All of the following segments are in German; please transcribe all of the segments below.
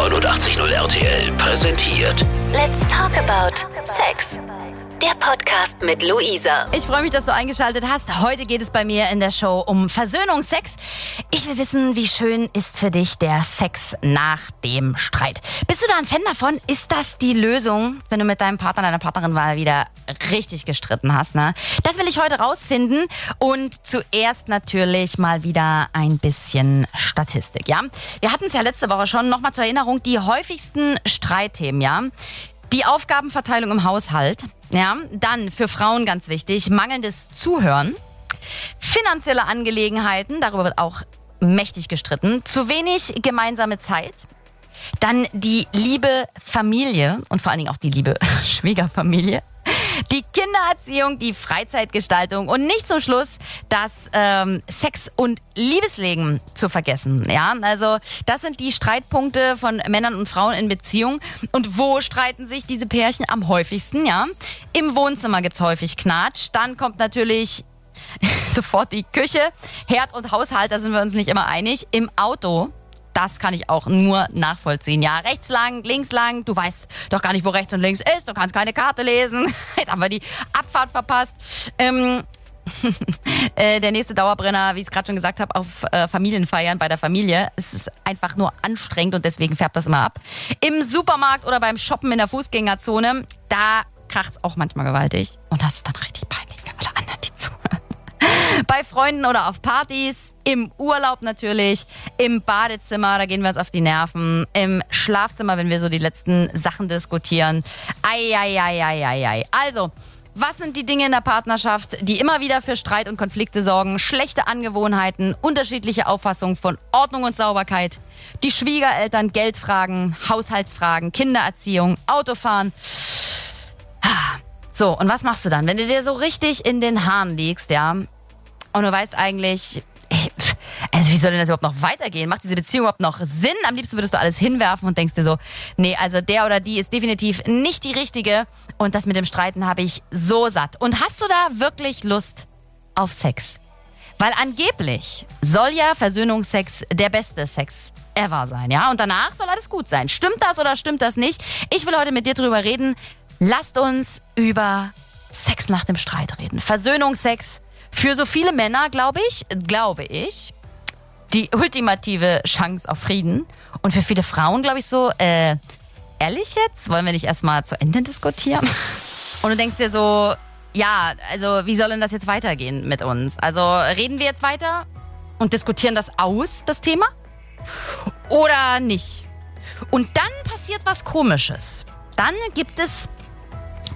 89.0 RTL präsentiert Let's talk about Sex. Der Podcast mit Luisa. Ich freue mich, dass du eingeschaltet hast. Heute geht es bei mir in der Show um Versöhnung, Sex. Ich will wissen, wie schön ist für dich der Sex nach dem Streit? Bist du da ein Fan davon? Ist das die Lösung, wenn du mit deinem Partner, deiner Partnerin mal wieder richtig gestritten hast? Ne? Das will ich heute rausfinden. Und zuerst natürlich mal wieder ein bisschen Statistik, ja? Wir hatten es ja letzte Woche schon. Nochmal zur Erinnerung, die häufigsten Streitthemen, ja? Die Aufgabenverteilung im Haushalt, ja, dann für Frauen ganz wichtig, mangelndes Zuhören, finanzielle Angelegenheiten, darüber wird auch mächtig gestritten, zu wenig gemeinsame Zeit, dann die liebe Familie und vor allen Dingen auch die liebe Schwiegerfamilie, die Kindererziehung, die Freizeitgestaltung und nicht zum Schluss das ähm, Sex- und Liebesleben zu vergessen. Ja, also das sind die Streitpunkte von Männern und Frauen in Beziehung. Und wo streiten sich diese Pärchen am häufigsten? Ja, im Wohnzimmer gibt's häufig Knatsch. Dann kommt natürlich sofort die Küche, Herd und Haushalt. Da sind wir uns nicht immer einig. Im Auto das kann ich auch nur nachvollziehen. Ja, rechts lang, links lang, du weißt doch gar nicht, wo rechts und links ist, du kannst keine Karte lesen. Jetzt haben wir die Abfahrt verpasst. Ähm, äh, der nächste Dauerbrenner, wie ich es gerade schon gesagt habe, auf äh, Familienfeiern bei der Familie. Es ist einfach nur anstrengend und deswegen färbt das immer ab. Im Supermarkt oder beim Shoppen in der Fußgängerzone, da kracht es auch manchmal gewaltig. Und das ist dann richtig peinlich für alle anderen, die zuhören. bei Freunden oder auf Partys, im Urlaub natürlich, im Badezimmer, da gehen wir uns auf die Nerven, im Schlafzimmer, wenn wir so die letzten Sachen diskutieren. Eieieiei. Also, was sind die Dinge in der Partnerschaft, die immer wieder für Streit und Konflikte sorgen? Schlechte Angewohnheiten, unterschiedliche Auffassungen von Ordnung und Sauberkeit, die Schwiegereltern Geldfragen, Haushaltsfragen, Kindererziehung, Autofahren. So, und was machst du dann, wenn du dir so richtig in den Haaren liegst, ja? Und du weißt eigentlich, also wie soll denn das überhaupt noch weitergehen? Macht diese Beziehung überhaupt noch Sinn? Am liebsten würdest du alles hinwerfen und denkst dir so, nee, also der oder die ist definitiv nicht die richtige. Und das mit dem Streiten habe ich so satt. Und hast du da wirklich Lust auf Sex? Weil angeblich soll ja Versöhnungsex der beste Sex ever sein, ja? Und danach soll alles gut sein. Stimmt das oder stimmt das nicht? Ich will heute mit dir drüber reden. Lasst uns über Sex nach dem Streit reden. Versöhnungsex für so viele Männer, glaube ich, glaube ich, die ultimative Chance auf Frieden. Und für viele Frauen, glaube ich, so, äh, ehrlich jetzt? Wollen wir nicht erstmal zu Ende diskutieren? Und du denkst dir so, ja, also wie soll denn das jetzt weitergehen mit uns? Also reden wir jetzt weiter und diskutieren das aus, das Thema? Oder nicht? Und dann passiert was Komisches. Dann gibt es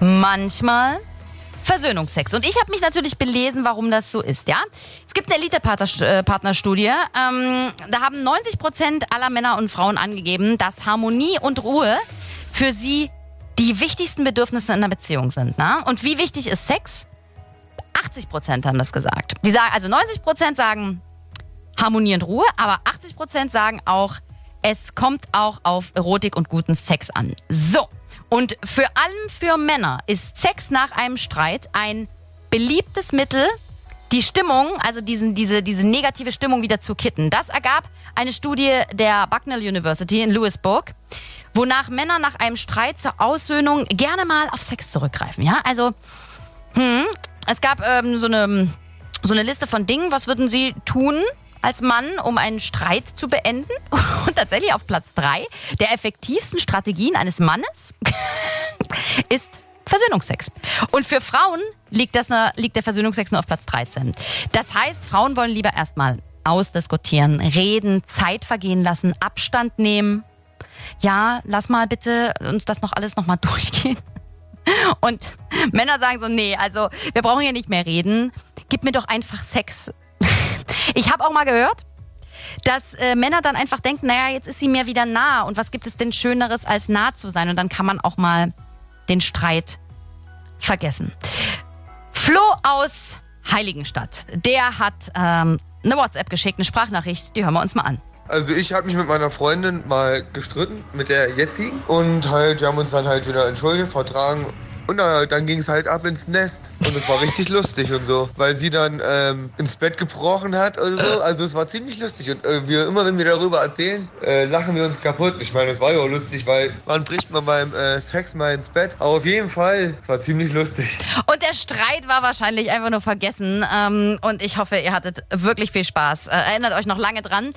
manchmal Versöhnungsex. Und ich habe mich natürlich belesen, warum das so ist, ja. Es gibt eine Elite-Partnerstudie. Ähm, da haben 90 Prozent aller Männer und Frauen angegeben, dass Harmonie und Ruhe für sie die wichtigsten Bedürfnisse in einer Beziehung sind. Ne? Und wie wichtig ist Sex? 80 Prozent haben das gesagt. Die sagen, also 90 Prozent sagen Harmonie und Ruhe, aber 80 Prozent sagen auch, es kommt auch auf Erotik und guten Sex an. So. Und für allem für Männer ist Sex nach einem Streit ein beliebtes Mittel, die Stimmung, also diesen, diese, diese negative Stimmung wieder zu kitten. Das ergab eine Studie der Bucknell University in Lewisburg, wonach Männer nach einem Streit zur Aussöhnung gerne mal auf Sex zurückgreifen. Ja, also hm, es gab ähm, so, eine, so eine Liste von Dingen, was würden sie tun, als Mann, um einen Streit zu beenden. Und tatsächlich auf Platz drei der effektivsten Strategien eines Mannes ist Versöhnungsex. Und für Frauen liegt, das, liegt der Versöhnungsex nur auf Platz 13. Das heißt, Frauen wollen lieber erstmal ausdiskutieren, reden, Zeit vergehen lassen, Abstand nehmen. Ja, lass mal bitte uns das noch alles nochmal durchgehen. Und Männer sagen so, nee, also wir brauchen hier nicht mehr reden. Gib mir doch einfach Sex. Ich habe auch mal gehört, dass äh, Männer dann einfach denken, naja, jetzt ist sie mir wieder nah und was gibt es denn Schöneres als nah zu sein? Und dann kann man auch mal den Streit vergessen. Flo aus Heiligenstadt, der hat ähm, eine WhatsApp geschickt, eine Sprachnachricht, die hören wir uns mal an. Also ich habe mich mit meiner Freundin mal gestritten, mit der jetzigen. Und halt, wir haben uns dann halt wieder entschuldigt, vertragen Und äh, dann ging es halt ab ins Nest. Und es war richtig lustig und so. Weil sie dann ähm, ins Bett gebrochen hat oder so. Also es war ziemlich lustig. Und äh, wir, immer wenn wir darüber erzählen, äh, lachen wir uns kaputt. Ich meine, es war ja auch lustig, weil wann bricht man beim äh, Sex mal ins Bett? Aber auf jeden Fall, es war ziemlich lustig. Und der Streit war wahrscheinlich einfach nur vergessen. Ähm, und ich hoffe, ihr hattet wirklich viel Spaß. Äh, erinnert euch noch lange dran.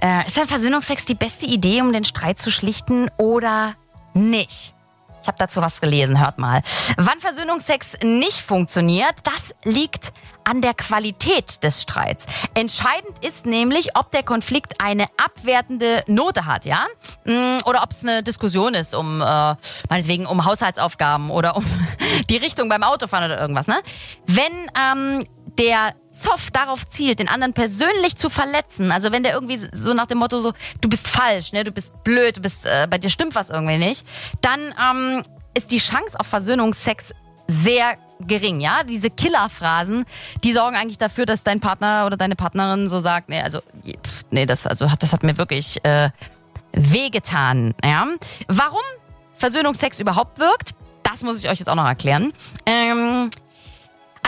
Äh, ist ein Versöhnungsex die beste Idee, um den Streit zu schlichten oder nicht? Ich habe dazu was gelesen, hört mal. Wann Versöhnungsex nicht funktioniert, das liegt an der Qualität des Streits. Entscheidend ist nämlich, ob der Konflikt eine abwertende Note hat, ja? Mm, oder ob es eine Diskussion ist um, äh, meinetwegen, um Haushaltsaufgaben oder um die Richtung beim Autofahren oder irgendwas, ne? Wenn ähm, der Zoff darauf zielt, den anderen persönlich zu verletzen, also wenn der irgendwie so nach dem Motto so, du bist falsch, ne, du bist blöd, du bist, äh, bei dir stimmt was irgendwie nicht, dann ähm, ist die Chance auf Versöhnungsex sehr gering, ja? Diese Killerphrasen, die sorgen eigentlich dafür, dass dein Partner oder deine Partnerin so sagt, nee, also, nee, das, also, das hat mir wirklich äh, wehgetan, ja? Warum Versöhnungsex überhaupt wirkt, das muss ich euch jetzt auch noch erklären. Ähm,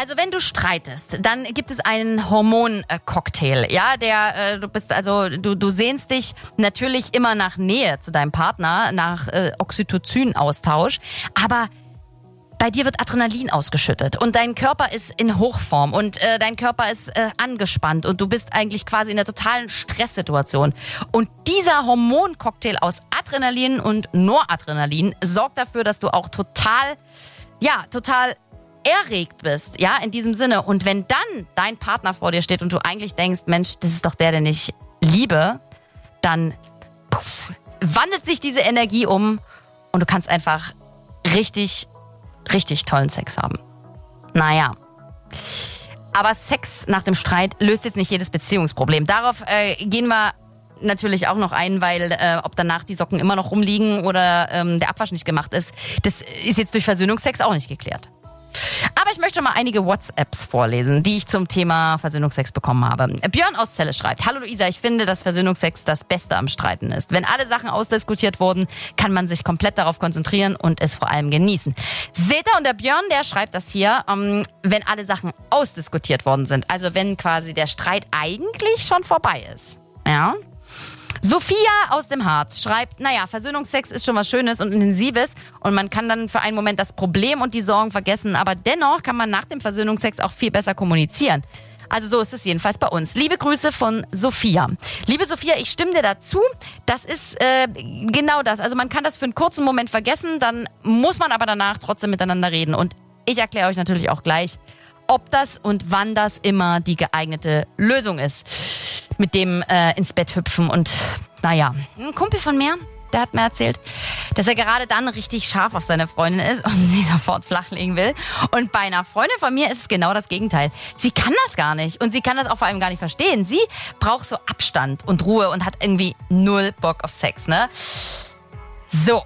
also wenn du streitest, dann gibt es einen Hormoncocktail, ja, der äh, du bist also du du sehnst dich natürlich immer nach Nähe zu deinem Partner, nach äh, Oxytocin-Austausch, aber bei dir wird Adrenalin ausgeschüttet und dein Körper ist in Hochform und äh, dein Körper ist äh, angespannt und du bist eigentlich quasi in einer totalen Stresssituation. Und dieser Hormoncocktail aus Adrenalin und Noradrenalin sorgt dafür, dass du auch total, ja, total erregt bist, ja, in diesem Sinne. Und wenn dann dein Partner vor dir steht und du eigentlich denkst, Mensch, das ist doch der, den ich liebe, dann puff, wandelt sich diese Energie um und du kannst einfach richtig, richtig tollen Sex haben. Naja. Aber Sex nach dem Streit löst jetzt nicht jedes Beziehungsproblem. Darauf äh, gehen wir natürlich auch noch ein, weil äh, ob danach die Socken immer noch rumliegen oder ähm, der Abwasch nicht gemacht ist, das ist jetzt durch Versöhnungsex auch nicht geklärt. Aber ich möchte mal einige WhatsApps vorlesen, die ich zum Thema Versöhnungsex bekommen habe. Björn aus Celle schreibt, Hallo Luisa, ich finde, dass Versöhnungsex das Beste am Streiten ist. Wenn alle Sachen ausdiskutiert wurden, kann man sich komplett darauf konzentrieren und es vor allem genießen. Seta und der Björn, der schreibt das hier, ähm, wenn alle Sachen ausdiskutiert worden sind. Also wenn quasi der Streit eigentlich schon vorbei ist. Ja, Sophia aus dem Harz schreibt, naja, Versöhnungsex ist schon was Schönes und Intensives und man kann dann für einen Moment das Problem und die Sorgen vergessen, aber dennoch kann man nach dem Versöhnungsex auch viel besser kommunizieren. Also so ist es jedenfalls bei uns. Liebe Grüße von Sophia. Liebe Sophia, ich stimme dir dazu. Das ist äh, genau das. Also man kann das für einen kurzen Moment vergessen, dann muss man aber danach trotzdem miteinander reden. Und ich erkläre euch natürlich auch gleich, ob das und wann das immer die geeignete Lösung ist mit dem äh, ins Bett hüpfen. Und naja, ein Kumpel von mir, der hat mir erzählt, dass er gerade dann richtig scharf auf seine Freundin ist und sie sofort flachlegen will. Und bei einer Freundin von mir ist es genau das Gegenteil. Sie kann das gar nicht und sie kann das auch vor allem gar nicht verstehen. Sie braucht so Abstand und Ruhe und hat irgendwie null Bock auf Sex, ne? So.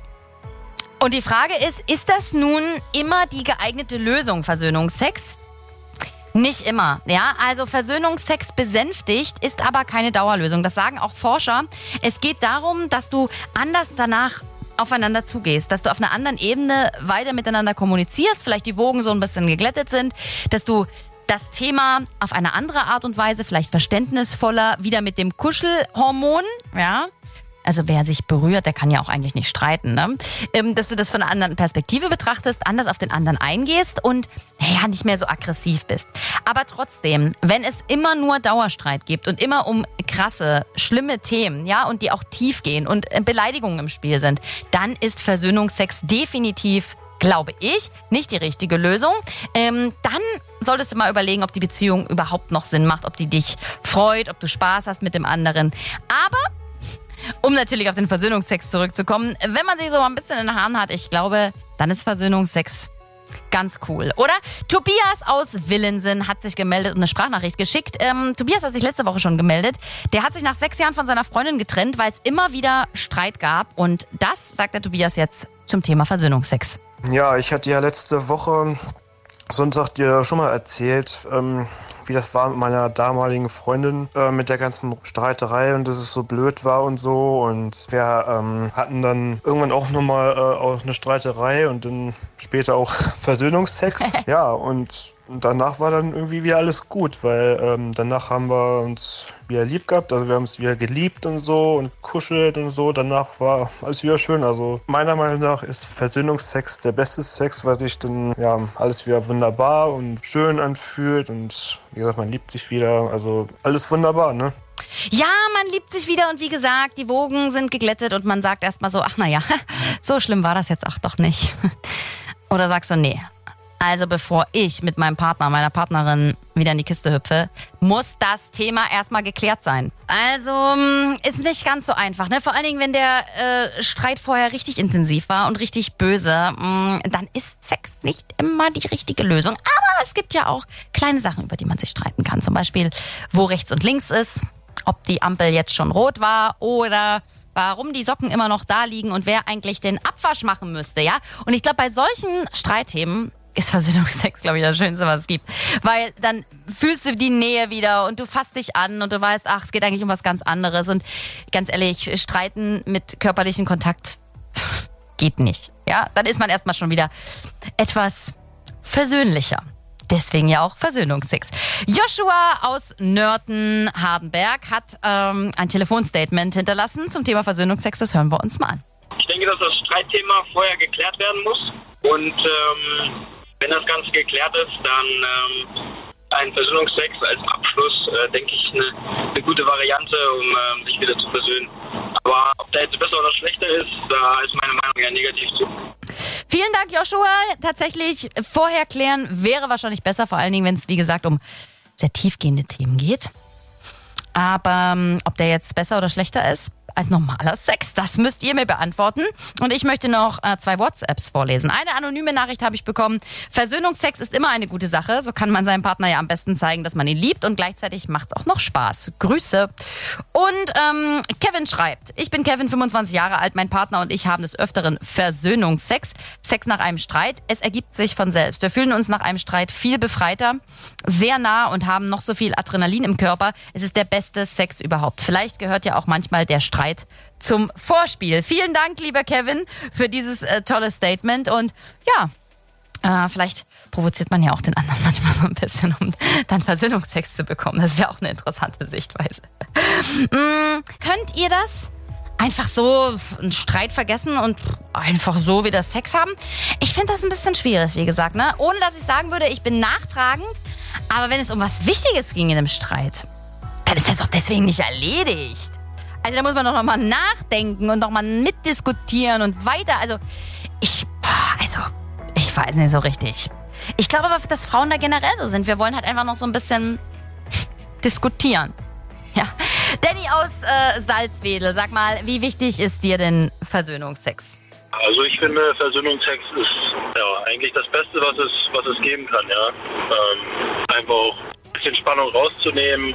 Und die Frage ist, ist das nun immer die geeignete Lösung, Versöhnungsex? Nicht immer, ja. Also Versöhnungsex besänftigt ist aber keine Dauerlösung. Das sagen auch Forscher. Es geht darum, dass du anders danach aufeinander zugehst, dass du auf einer anderen Ebene weiter miteinander kommunizierst, vielleicht die Wogen so ein bisschen geglättet sind, dass du das Thema auf eine andere Art und Weise, vielleicht verständnisvoller, wieder mit dem Kuschelhormon, ja, also wer sich berührt, der kann ja auch eigentlich nicht streiten, ne? Ähm, dass du das von einer anderen Perspektive betrachtest, anders auf den anderen eingehst und naja, nicht mehr so aggressiv bist. Aber trotzdem, wenn es immer nur Dauerstreit gibt und immer um krasse, schlimme Themen, ja, und die auch tief gehen und äh, Beleidigungen im Spiel sind, dann ist Versöhnungsex definitiv glaube ich, nicht die richtige Lösung. Ähm, dann solltest du mal überlegen, ob die Beziehung überhaupt noch Sinn macht, ob die dich freut, ob du Spaß hast mit dem anderen. Aber um natürlich auf den Versöhnungsex zurückzukommen, wenn man sich so ein bisschen in den Haaren hat, ich glaube, dann ist Versöhnungsex ganz cool, oder? Tobias aus Willensen hat sich gemeldet und eine Sprachnachricht geschickt. Ähm, Tobias hat sich letzte Woche schon gemeldet. Der hat sich nach sechs Jahren von seiner Freundin getrennt, weil es immer wieder Streit gab. Und das sagt der Tobias jetzt zum Thema Versöhnungsex. Ja, ich hatte ja letzte Woche sonst habt ihr schon mal erzählt, ähm, wie das war mit meiner damaligen Freundin äh, mit der ganzen Streiterei und dass es so blöd war und so. Und wir ähm, hatten dann irgendwann auch nochmal äh, auch eine Streiterei und dann später auch Versöhnungsex. ja, und danach war dann irgendwie wieder alles gut, weil ähm, danach haben wir uns wieder lieb gehabt, also wir haben es wieder geliebt und so und kuschelt und so. Danach war alles wieder schön. Also meiner Meinung nach ist Versöhnungsex der beste Sex, weil sich dann ja alles wieder wunderbar und schön anfühlt und wie gesagt, man liebt sich wieder. Also alles wunderbar, ne? Ja, man liebt sich wieder und wie gesagt, die Wogen sind geglättet und man sagt erstmal so, ach naja, so schlimm war das jetzt auch doch nicht. Oder sagst du, nee, also bevor ich mit meinem Partner, meiner Partnerin wieder in die Kiste hüpfe, muss das Thema erstmal geklärt sein. Also mm, ist nicht ganz so einfach. Ne? Vor allen Dingen, wenn der äh, Streit vorher richtig intensiv war und richtig böse, mh, mm, dann ist Sex nicht immer die richtige Lösung. Aber es gibt ja auch kleine Sachen, über die man sich streiten kann. Zum Beispiel, wo rechts und links ist, ob die Ampel jetzt schon rot war oder warum die Socken immer noch da liegen und wer eigentlich den Abwasch machen müsste, ja? Und ich glaube, bei solchen Streitthemen ist Versöhnungsex, glaube ich, das Schönste, was es gibt. Weil dann fühlst du die Nähe wieder und du fasst dich an und du weißt, ach, es geht eigentlich um was ganz anderes. Und ganz ehrlich, streiten mit körperlichem Kontakt geht nicht. Ja, dann ist man erstmal schon wieder etwas versöhnlicher. Deswegen ja auch Versöhnungsex. Joshua aus Nörten-Hardenberg hat ähm, ein Telefonstatement hinterlassen zum Thema Versöhnungsex. Das hören wir uns mal an. Ich denke, dass das Streitthema vorher geklärt werden muss. Und ähm, wenn das Ganze geklärt ist, dann ähm, ein Versöhnungsex als Abschluss, äh, denke ich, eine, eine, gute Variante, um ähm, sich wieder zu versöhnen. Aber ob der jetzt besser oder schlechter ist, da ist meine Meinung eher negativ zu. Vielen Dank, Joshua. Tatsächlich vorher klären wäre wahrscheinlich besser, vor allen Dingen, wenn es, wie gesagt, um sehr tiefgehende Themen geht. Aber ähm, ob der jetzt besser oder schlechter ist, als normaler Sex? Das müsst ihr mir beantworten. Und ich möchte noch äh, zwei WhatsApps vorlesen. Eine anonyme Nachricht habe ich bekommen. Versöhnungsex ist immer eine gute Sache. So kann man seinem Partner ja am besten zeigen, dass man ihn liebt und gleichzeitig macht es auch noch Spaß. Grüße. Und ähm, Kevin schreibt, ich bin Kevin, 25 Jahre alt. Mein Partner und ich haben des Öfteren Versöhnungsex. Sex nach einem Streit. Es ergibt sich von selbst. Wir fühlen uns nach einem Streit viel befreiter, sehr nah und haben noch so viel Adrenalin im Körper. Es ist der beste Sex überhaupt. Vielleicht gehört ja auch manchmal der Streit bereit zum Vorspiel. Vielen Dank, lieber Kevin, für dieses äh, tolle Statement. Und ja, äh, vielleicht provoziert man ja auch den anderen manchmal so ein bisschen, um dann Versöhnungsex zu bekommen. Das ist ja auch eine interessante Sichtweise. mm, könnt ihr das? Einfach so einen Streit vergessen und einfach so wieder Sex haben? Ich finde das ein bisschen schwierig, wie gesagt, ne? Ohne dass ich sagen würde, ich bin nachtragend. Aber wenn es um was Wichtiges ging in einem Streit, dann ist das doch deswegen nicht erledigt. Also da muss man doch nochmal nachdenken und nochmal mitdiskutieren und weiter. Also ich, also ich weiß nicht so richtig. Ich glaube aber, dass Frauen da generell so sind. Wir wollen halt einfach noch so ein bisschen diskutieren. Ja. Danny aus äh, Salzwedel, sag mal, wie wichtig ist dir denn Versöhnungsex? Also ich finde, Versöhnungsex ist ja eigentlich das Beste, was es, was es geben kann, ja. Ähm, einfach auch ein bisschen Spannung rauszunehmen,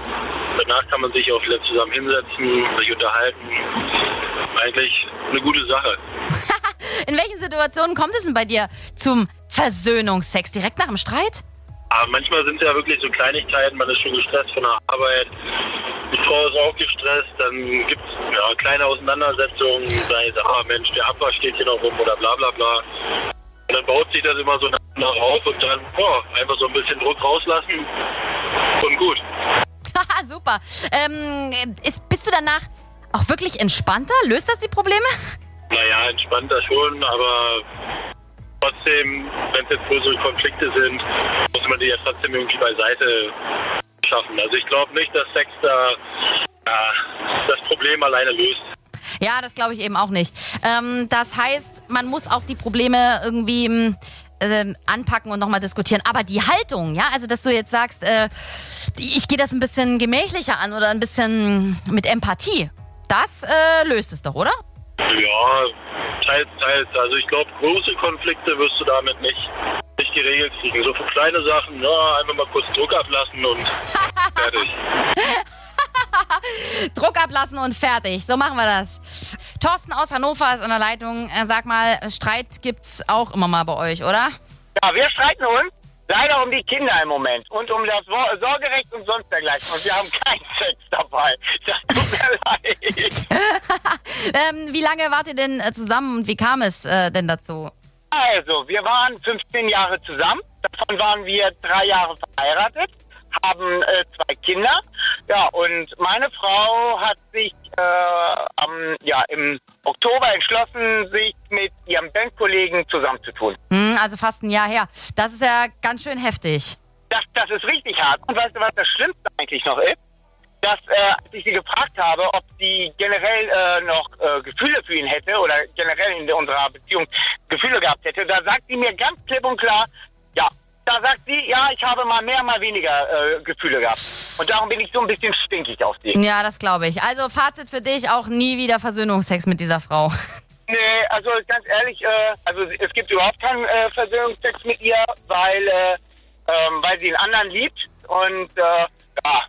Danach kann man sich auch wieder zusammen hinsetzen, sich unterhalten. Eigentlich eine gute Sache. In welchen Situationen kommt es denn bei dir zum Versöhnungsex? Direkt nach dem Streit? Aber manchmal sind es ja wirklich so Kleinigkeiten, man ist schon gestresst von der Arbeit, die Frau ist auch gestresst, dann gibt es ja, kleine Auseinandersetzungen, sei es, ah Mensch, der Abwasch steht hier noch rum oder bla bla bla. Und dann baut sich das immer so nach auf und dann boah, einfach so ein bisschen Druck rauslassen und gut. Super. Ähm, ist, bist du danach auch wirklich entspannter? Löst das die Probleme? Naja, entspannter schon, aber trotzdem, wenn es jetzt größere Konflikte sind, muss man die ja trotzdem irgendwie beiseite schaffen. Also ich glaube nicht, dass Sex da ja, das Problem alleine löst. Ja, das glaube ich eben auch nicht. Ähm, das heißt, man muss auch die Probleme irgendwie hm, äh, anpacken und nochmal diskutieren. Aber die Haltung, ja, also dass du jetzt sagst, äh, ich gehe das ein bisschen gemächlicher an oder ein bisschen mit Empathie, das äh, löst es doch, oder? Ja, teils, teils. Also ich glaube, große Konflikte wirst du damit nicht, nicht geregelt kriegen. So für kleine Sachen, ja, einfach mal kurz Druck ablassen und fertig. Druck ablassen und fertig. So machen wir das. Thorsten aus Hannover ist in der Leitung. Sag mal, Streit gibt's auch immer mal bei euch, oder? Ja, wir streiten uns. Leider um die Kinder im Moment und um das Sorgerecht und sonst dergleichen. Und wir haben keinen Sex dabei. Das tut mir leid. Ähm, wie lange wart ihr denn äh, zusammen und wie kam es äh, denn dazu? Also, wir waren 15 Jahre zusammen. Davon waren wir drei Jahre verheiratet, haben äh, zwei Kinder. Ja, und meine Frau hat sich äh, am, ja, im Oktober entschlossen, sich mit ihrem Bandkollegen zusammenzutun. Hm, also fast ein Jahr her. Das ist ja ganz schön heftig. Das, das ist richtig hart. Und weißt du, was das Schlimmste eigentlich noch ist? Dass, äh, als ich sie gefragt habe, ob sie generell äh, noch äh, Gefühle für ihn hätte oder generell in unserer Beziehung Gefühle gehabt hätte, da sagt sie mir ganz klipp und klar, ja, da sagt sie, ja, ich habe mal mehr, mal weniger äh, Gefühle gehabt. Und darum bin ich so ein bisschen stinkig auf sie. Ja, das glaube ich. Also Fazit für dich, auch nie wieder Versöhnungsex mit dieser Frau. Nee, also ganz ehrlich, äh, also es gibt überhaupt keinen äh, Versöhnungsex mit ihr, weil, äh, ähm, weil sie einen anderen liebt. Und äh, ja,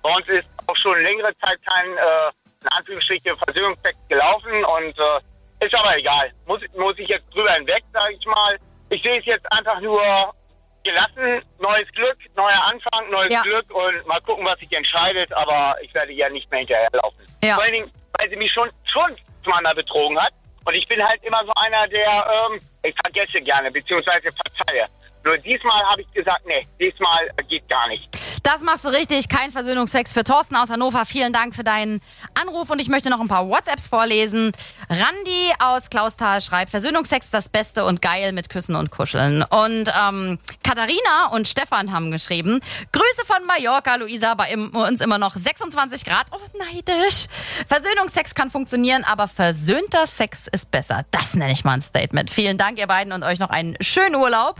bei uns ist auch schon längere Zeit kein, äh, in Anführungsstrichen, Versöhnungsex gelaufen. Und äh, ist aber egal. Muss, muss ich jetzt drüber hinweg, sage ich mal. Ich sehe es jetzt einfach nur gelassen. Neues Glück, neuer Anfang, neues Ja. Glück. Und mal gucken, was sich entscheidet. Aber ich werde ihr nicht mehr hinterherlaufen. Ja. Vor allen Dingen, weil sie mich schon, schon zweimal betrogen hat. Und ich bin halt immer so einer, der, ähm, ich vergesse gerne, beziehungsweise verzeihe. Nur diesmal habe ich gesagt, nee, diesmal geht gar nicht. Das machst du richtig. Kein Versöhnungsex für Thorsten aus Hannover. Vielen Dank für deinen Anruf und ich möchte noch ein paar WhatsApps vorlesen. Randi aus Klausthal schreibt, Versöhnungsex das Beste und geil mit Küssen und Kuscheln. Und ähm, Katharina und Stefan haben geschrieben, Grüße von Mallorca, Luisa, bei uns immer noch 26 Grad. Oh, neidisch. Versöhnungsex kann funktionieren, aber versöhnter Sex ist besser. Das nenne ich mal ein Statement. Vielen Dank, ihr beiden, und euch noch einen schönen Urlaub.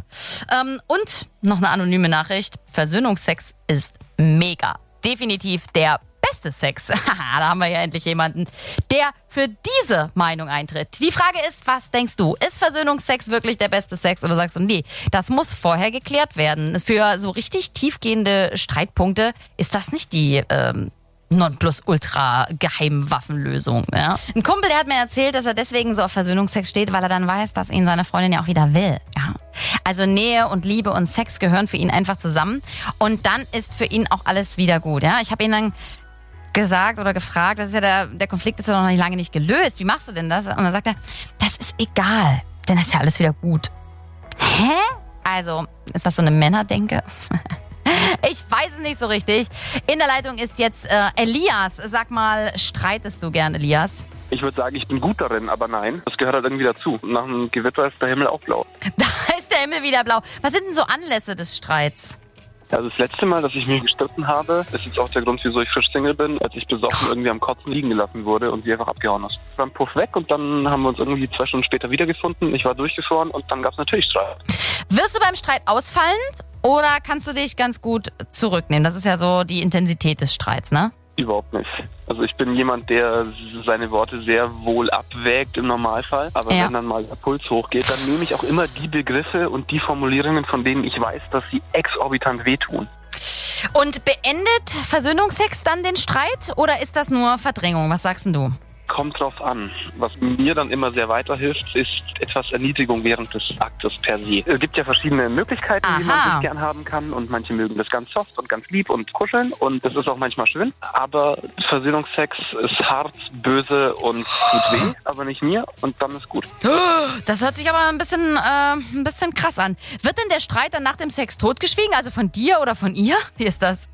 Ähm, und noch eine anonyme Nachricht. Versöhnungsex ist mega. Definitiv der beste Sex. Da haben wir ja endlich jemanden, der für diese Meinung eintritt. Die Frage ist, was denkst du? Ist Versöhnungsex wirklich der beste Sex? Oder sagst du, nee, das muss vorher geklärt werden. Für so richtig tiefgehende Streitpunkte ist das nicht die ähm, Nonplusultra-Geheimwaffenlösung. Ja? Ein Kumpel, der hat mir erzählt, dass er deswegen so auf Versöhnungsex steht, weil er dann weiß, dass ihn seine Freundin ja auch wieder will. Ja? Also Nähe und Liebe und Sex gehören für ihn einfach zusammen. Und dann ist für ihn auch alles wieder gut. Ja? Ich habe ihn dann gesagt oder gefragt, das ist ja der, der Konflikt ist ja noch nicht lange nicht gelöst. Wie machst du denn das? Und dann sagt er, das ist egal, denn ist ja alles wieder gut. Hä? Also, ist das so eine Männerdenke? Ich weiß es nicht so richtig. In der Leitung ist jetzt äh, Elias. Sag mal, streitest du gern, Elias? Ich würde sagen, ich bin gut darin, aber nein, das gehört halt irgendwie dazu. Nach einem Gewitter ist der Himmel auch blau. Da ist der Himmel wieder blau. Was sind denn so Anlässe des Streits? Also das letzte Mal, dass ich mich gestritten habe, ist jetzt auch der Grund, wieso ich frisch Single bin, als ich besoffen irgendwie am Kotzen liegen gelassen wurde und sie einfach abgehauen ist. Dann Puff weg und dann haben wir uns irgendwie zwei Stunden später wiedergefunden. Ich war durchgefroren und dann gab es natürlich Streit. Wirst du beim Streit ausfallend oder kannst du dich ganz gut zurücknehmen? Das ist ja so die Intensität des Streits, ne? Überhaupt nicht. Also ich bin jemand, der seine Worte sehr wohl abwägt im Normalfall. Aber Ja. wenn dann mal der Puls hochgeht, dann nehme ich auch immer die Begriffe und die Formulierungen, von denen ich weiß, dass sie exorbitant wehtun. Und beendet Versöhnungsex dann den Streit oder ist das nur Verdrängung? Was sagst du? Kommt drauf an. Was mir dann immer sehr weiterhilft, ist etwas Erniedrigung während des Aktes per se. Es gibt ja verschiedene Möglichkeiten, wie man Aha. sich gern haben kann und manche mögen das ganz soft und ganz lieb und kuscheln und das ist auch manchmal schön. Aber Versöhnungsex ist hart, böse und tut weh, aber nicht mir und dann ist gut. Das hört sich aber ein bisschen, äh, ein bisschen krass an. Wird denn der Streit dann nach dem Sex totgeschwiegen? Also von dir oder von ihr? Wie ist das?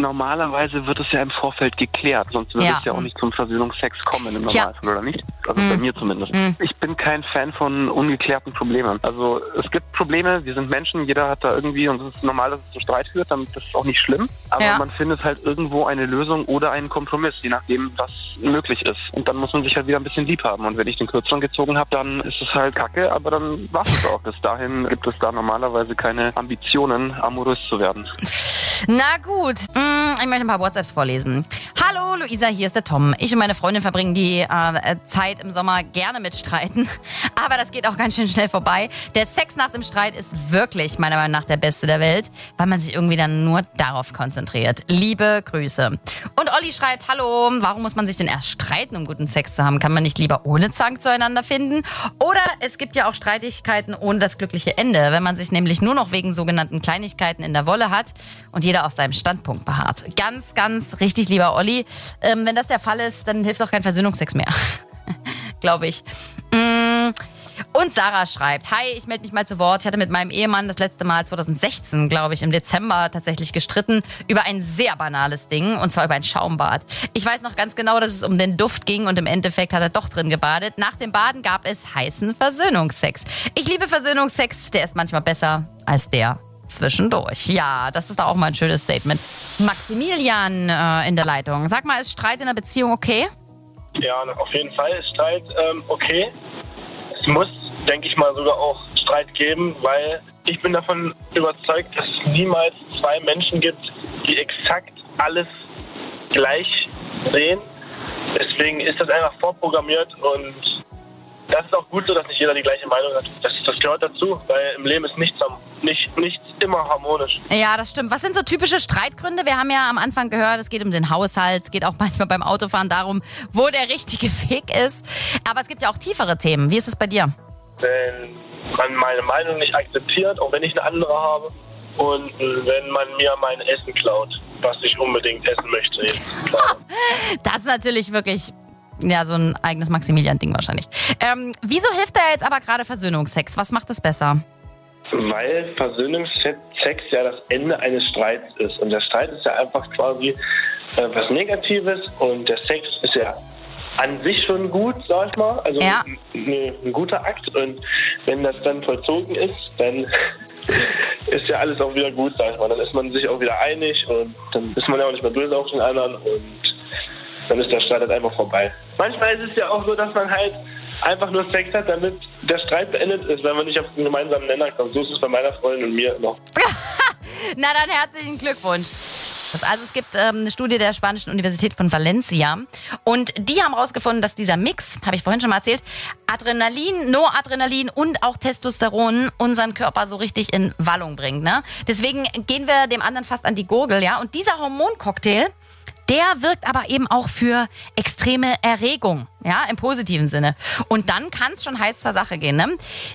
Normalerweise wird es ja im Vorfeld geklärt, sonst würde Ja. es ja auch nicht zum Versöhnungsex kommen im Ja. Normalfall, oder nicht? Also Mhm. bei mir zumindest. Mhm. Ich bin kein Fan von ungeklärten Problemen. Also es gibt Probleme, wir sind Menschen, jeder hat da irgendwie, und es ist normal, dass es zu Streit führt, dann das ist auch nicht schlimm. Aber Ja. man findet halt irgendwo eine Lösung oder einen Kompromiss, je nachdem, was möglich ist. Und dann muss man sich halt wieder ein bisschen lieb haben. Und wenn ich den Kürzeren gezogen habe, dann ist es halt kacke, aber dann war es auch. Bis dahin gibt es da normalerweise keine Ambitionen, amorös zu werden. Na gut, Mm, ich möchte ein paar WhatsApps vorlesen. Hallo, Luisa, hier ist der Tom. Ich und meine Freundin verbringen die äh, Zeit im Sommer gerne mit Streiten. Aber das geht auch ganz schön schnell vorbei. Der Sex nach dem Streit ist wirklich meiner Meinung nach der beste der Welt, weil man sich irgendwie dann nur darauf konzentriert. Liebe Grüße. Und Olli schreibt, hallo, warum muss man sich denn erst streiten, um guten Sex zu haben? Kann man nicht lieber ohne Zank zueinander finden? Oder es gibt ja auch Streitigkeiten ohne das glückliche Ende, wenn man sich nämlich nur noch wegen sogenannten Kleinigkeiten in der Wolle hat und jeder auf seinem Standpunkt beharrt. Ganz, ganz richtig, lieber Olli. Ähm, wenn das der Fall ist, dann hilft auch kein Versöhnungsex mehr. Glaube ich. Mm. Und Sarah schreibt, hi, ich melde mich mal zu Wort. Ich hatte mit meinem Ehemann das letzte Mal 2016, glaube ich, im Dezember tatsächlich gestritten über ein sehr banales Ding, und zwar über ein Schaumbad. Ich weiß noch ganz genau, dass es um den Duft ging und im Endeffekt hat er doch drin gebadet. Nach dem Baden gab es heißen Versöhnungsex. Ich liebe Versöhnungsex, der ist manchmal besser als der zwischendurch. Ja, das ist auch mal ein schönes Statement. Maximilian äh, in der Leitung. Sag mal, ist Streit in der Beziehung okay? Ja, auf jeden Fall ist Streit ähm, okay. Es muss, denke ich mal, sogar auch Streit geben, weil ich bin davon überzeugt, dass es niemals zwei Menschen gibt, die exakt alles gleich sehen. Deswegen ist das einfach vorprogrammiert und das ist auch gut so, dass nicht jeder die gleiche Meinung hat. Das, das gehört dazu, weil im Leben ist nichts, nicht, nichts immer harmonisch. Ja, das stimmt. Was sind so typische Streitgründe? Wir haben ja am Anfang gehört, es geht um den Haushalt, es geht auch manchmal beim Autofahren darum, wo der richtige Weg ist. Aber es gibt ja auch tiefere Themen. Wie ist es bei dir? Wenn man meine Meinung nicht akzeptiert, auch wenn ich eine andere habe, und wenn man mir mein Essen klaut, was ich unbedingt essen möchte. das ist natürlich wirklich ja, so ein eigenes Maximilian-Ding wahrscheinlich. Ähm, wieso hilft da jetzt aber gerade Versöhnungsex? Was macht es besser? Weil Versöhnungsex ja das Ende eines Streits ist. Und der Streit ist ja einfach quasi äh, was Negatives und der Sex ist ja an sich schon gut, sag ich mal. Also ja. ein, ein guter Akt. Und wenn das dann vollzogen ist, dann ist ja alles auch wieder gut, sag ich mal. Dann ist man sich auch wieder einig und dann ist man ja auch nicht mehr böse auf den anderen und dann ist der Streit halt einfach vorbei. Manchmal ist es ja auch so, dass man halt einfach nur Sex hat, damit der Streit beendet ist, wenn man nicht auf einen gemeinsamen Nenner kommt. So ist es bei meiner Freundin und mir noch. Na dann herzlichen Glückwunsch. Also es gibt ähm, eine Studie der Spanischen Universität von Valencia und die haben herausgefunden, dass dieser Mix, habe ich vorhin schon mal erzählt, Adrenalin, Noradrenalin und auch Testosteron unseren Körper so richtig in Wallung bringt. Ne? Deswegen gehen wir dem anderen fast an die Gurgel, ja. Und dieser Hormoncocktail, der wirkt aber eben auch für extreme Erregung, ja, im positiven Sinne. Und dann kann es schon heiß zur Sache gehen. Ne?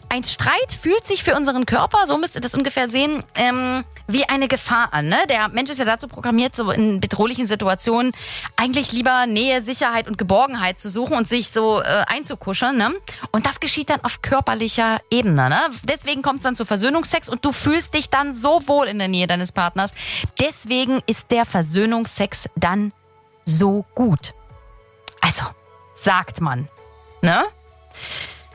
Ein Streit fühlt sich für unseren Körper, so müsst ihr das ungefähr sehen, ähm, wie eine Gefahr an. Ne? Der Mensch ist ja dazu programmiert, so in bedrohlichen Situationen eigentlich lieber Nähe, Sicherheit und Geborgenheit zu suchen und sich so äh, einzukuscheln. Ne? Und das geschieht dann auf körperlicher Ebene. Ne? Deswegen kommt es dann zu Versöhnungsex und du fühlst dich dann so wohl in der Nähe deines Partners. Deswegen ist der Versöhnungsex dann so gut. Also, sagt man. Ne?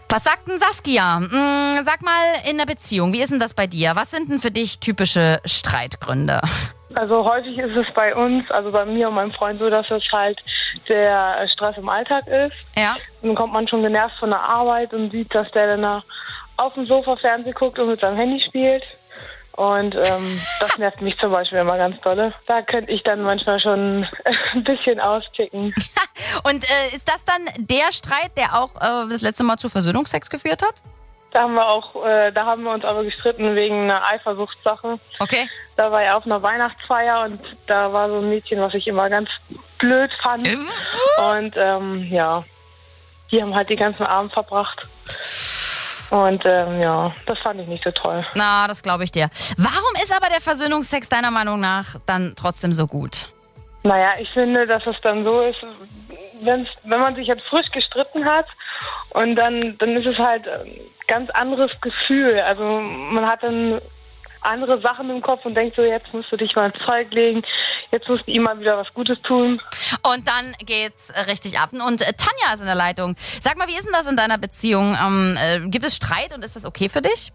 Was sagt denn Saskia? Hm, sag mal in der Beziehung, wie ist denn das bei dir? Was sind denn für dich typische Streitgründe? Also häufig ist es bei uns, also bei mir und meinem Freund so, dass es halt der Stress im Alltag ist. Ja. Dann kommt man schon genervt von der Arbeit und sieht, dass der dann auf dem Sofa Fernsehen guckt und mit seinem Handy spielt. Und ähm, das nervt mich zum Beispiel immer ganz dolle. Da könnte ich dann manchmal schon ein bisschen austicken. Und äh, ist das dann der Streit, der auch äh, das letzte Mal zu Versöhnungsex geführt hat? Da haben wir auch, äh, da haben wir uns aber gestritten wegen einer Eifersuchtssache. Okay. Da war ja auf einer Weihnachtsfeier und da war so ein Mädchen, was ich immer ganz blöd fand. Und ähm, ja, die haben halt die ganzen Abend verbracht. Und ähm, ja, das fand ich nicht so toll. Na, das glaube ich dir. Warum ist aber der Versöhnungsex deiner Meinung nach dann trotzdem so gut? Naja, ich finde, dass es dann so ist, wenn's, wenn man sich jetzt frisch gestritten hat und dann, dann ist es halt ein ganz anderes Gefühl. Also man hat dann andere Sachen im Kopf und denkt so, jetzt musst du dich mal ins Zeug legen, jetzt musst du ihm mal wieder was Gutes tun. Und dann geht's richtig ab. Und äh, Tanja ist in der Leitung. Sag mal, wie ist denn das in deiner Beziehung? Ähm, äh, gibt es Streit und ist das okay für dich?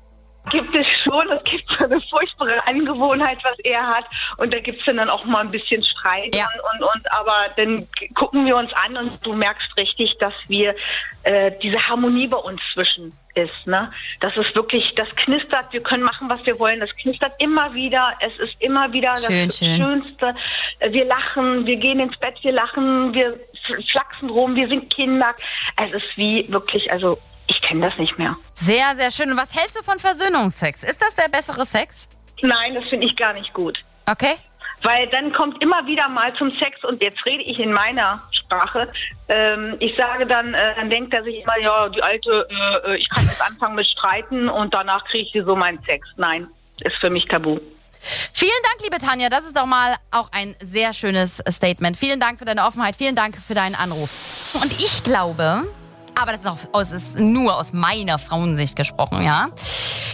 Gibt es schon. Es gibt so eine furchtbare Angewohnheit, was er hat. Und da gibt es dann auch mal ein bisschen Streit. Ja. Und, und, aber dann gucken wir uns an und du merkst richtig, dass wir äh, diese Harmonie bei uns zwischen ist. Ne? Das ist wirklich, das knistert. Wir können machen, was wir wollen. Das knistert immer wieder. Es ist immer wieder Schön, das schön. Schönste. Äh, Wir lachen, wir gehen ins Bett, wir lachen, wir flachsen rum, wir sind Kinder. Es ist wie wirklich, also kenne das nicht mehr. Sehr, sehr schön. Und was hältst du von Versöhnungsex? Ist das der bessere Sex? Nein, das finde ich gar nicht gut. Okay. Weil dann kommt immer wieder mal zum Sex und jetzt rede ich in meiner Sprache. Ähm, ich sage dann, äh, dann denkt er sich immer, ja, die alte, äh, äh, ich kann jetzt anfangen mit Streiten und danach kriege ich so meinen Sex. Nein, ist für mich tabu. Vielen Dank, liebe Tanja. Das ist doch mal auch ein sehr schönes Statement. Vielen Dank für deine Offenheit. Vielen Dank für deinen Anruf. Und ich glaube, aber das ist, auch, aus, ist nur aus meiner Frauensicht gesprochen, ja,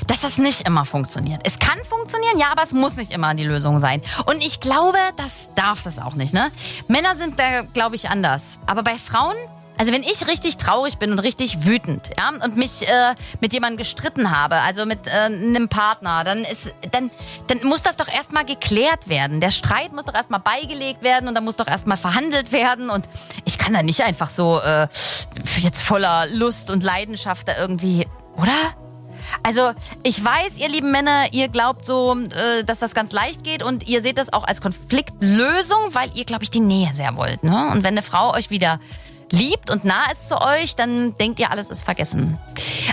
dass das nicht immer funktioniert. Es kann funktionieren, ja, aber es muss nicht immer die Lösung sein. Und ich glaube, das darf das auch nicht, ne? Männer sind da, glaube ich, anders. Aber bei Frauen, also wenn ich richtig traurig bin und richtig wütend, ja, und mich äh, mit jemandem gestritten habe, also mit äh, einem Partner, dann ist, dann, dann muss das doch erstmal geklärt werden. Der Streit muss doch erstmal beigelegt werden und dann muss doch erstmal verhandelt werden. Und ich kann da nicht einfach so äh, jetzt voller Lust und Leidenschaft da irgendwie, oder? Also, ich weiß, ihr lieben Männer, ihr glaubt so, äh, dass das ganz leicht geht und ihr seht das auch als Konfliktlösung, weil ihr, glaube ich, die Nähe sehr wollt. Ne? Und wenn eine Frau euch wieder liebt und nah ist zu euch, dann denkt ihr, alles ist vergessen.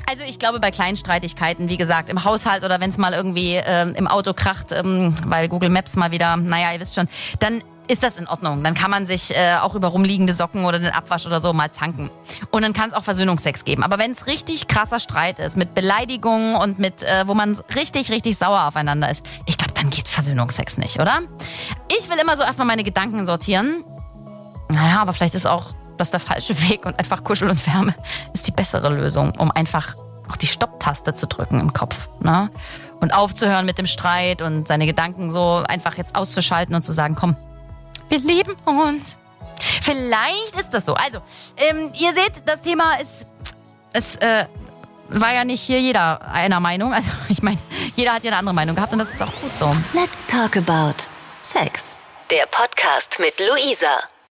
Also ich glaube, bei kleinen Streitigkeiten, wie gesagt, im Haushalt oder wenn es mal irgendwie ähm, im Auto kracht, ähm, weil Google Maps mal wieder, naja, ihr wisst schon, dann ist das in Ordnung. Dann kann man sich äh, auch über rumliegende Socken oder den Abwasch oder so mal zanken. Und dann kann es auch Versöhnungsex geben. Aber wenn es richtig krasser Streit ist, mit Beleidigungen und mit, äh, wo man richtig, richtig sauer aufeinander ist, ich glaube, dann geht Versöhnungsex nicht, oder? Ich will immer so erstmal meine Gedanken sortieren. Naja, aber vielleicht ist auch das der falsche Weg und einfach Kuschel und Wärme ist die bessere Lösung, um einfach auch die Stopptaste zu drücken im Kopf. Ne? Und aufzuhören mit dem Streit und seine Gedanken so einfach jetzt auszuschalten und zu sagen, komm, wir lieben uns. Vielleicht ist das so. Also, ähm, ihr seht, das Thema ist, es äh, war ja nicht hier jeder einer Meinung. Also, ich meine, jeder hat ja eine andere Meinung gehabt und das ist auch gut so. Let's talk about Sex. Der Podcast mit Luisa.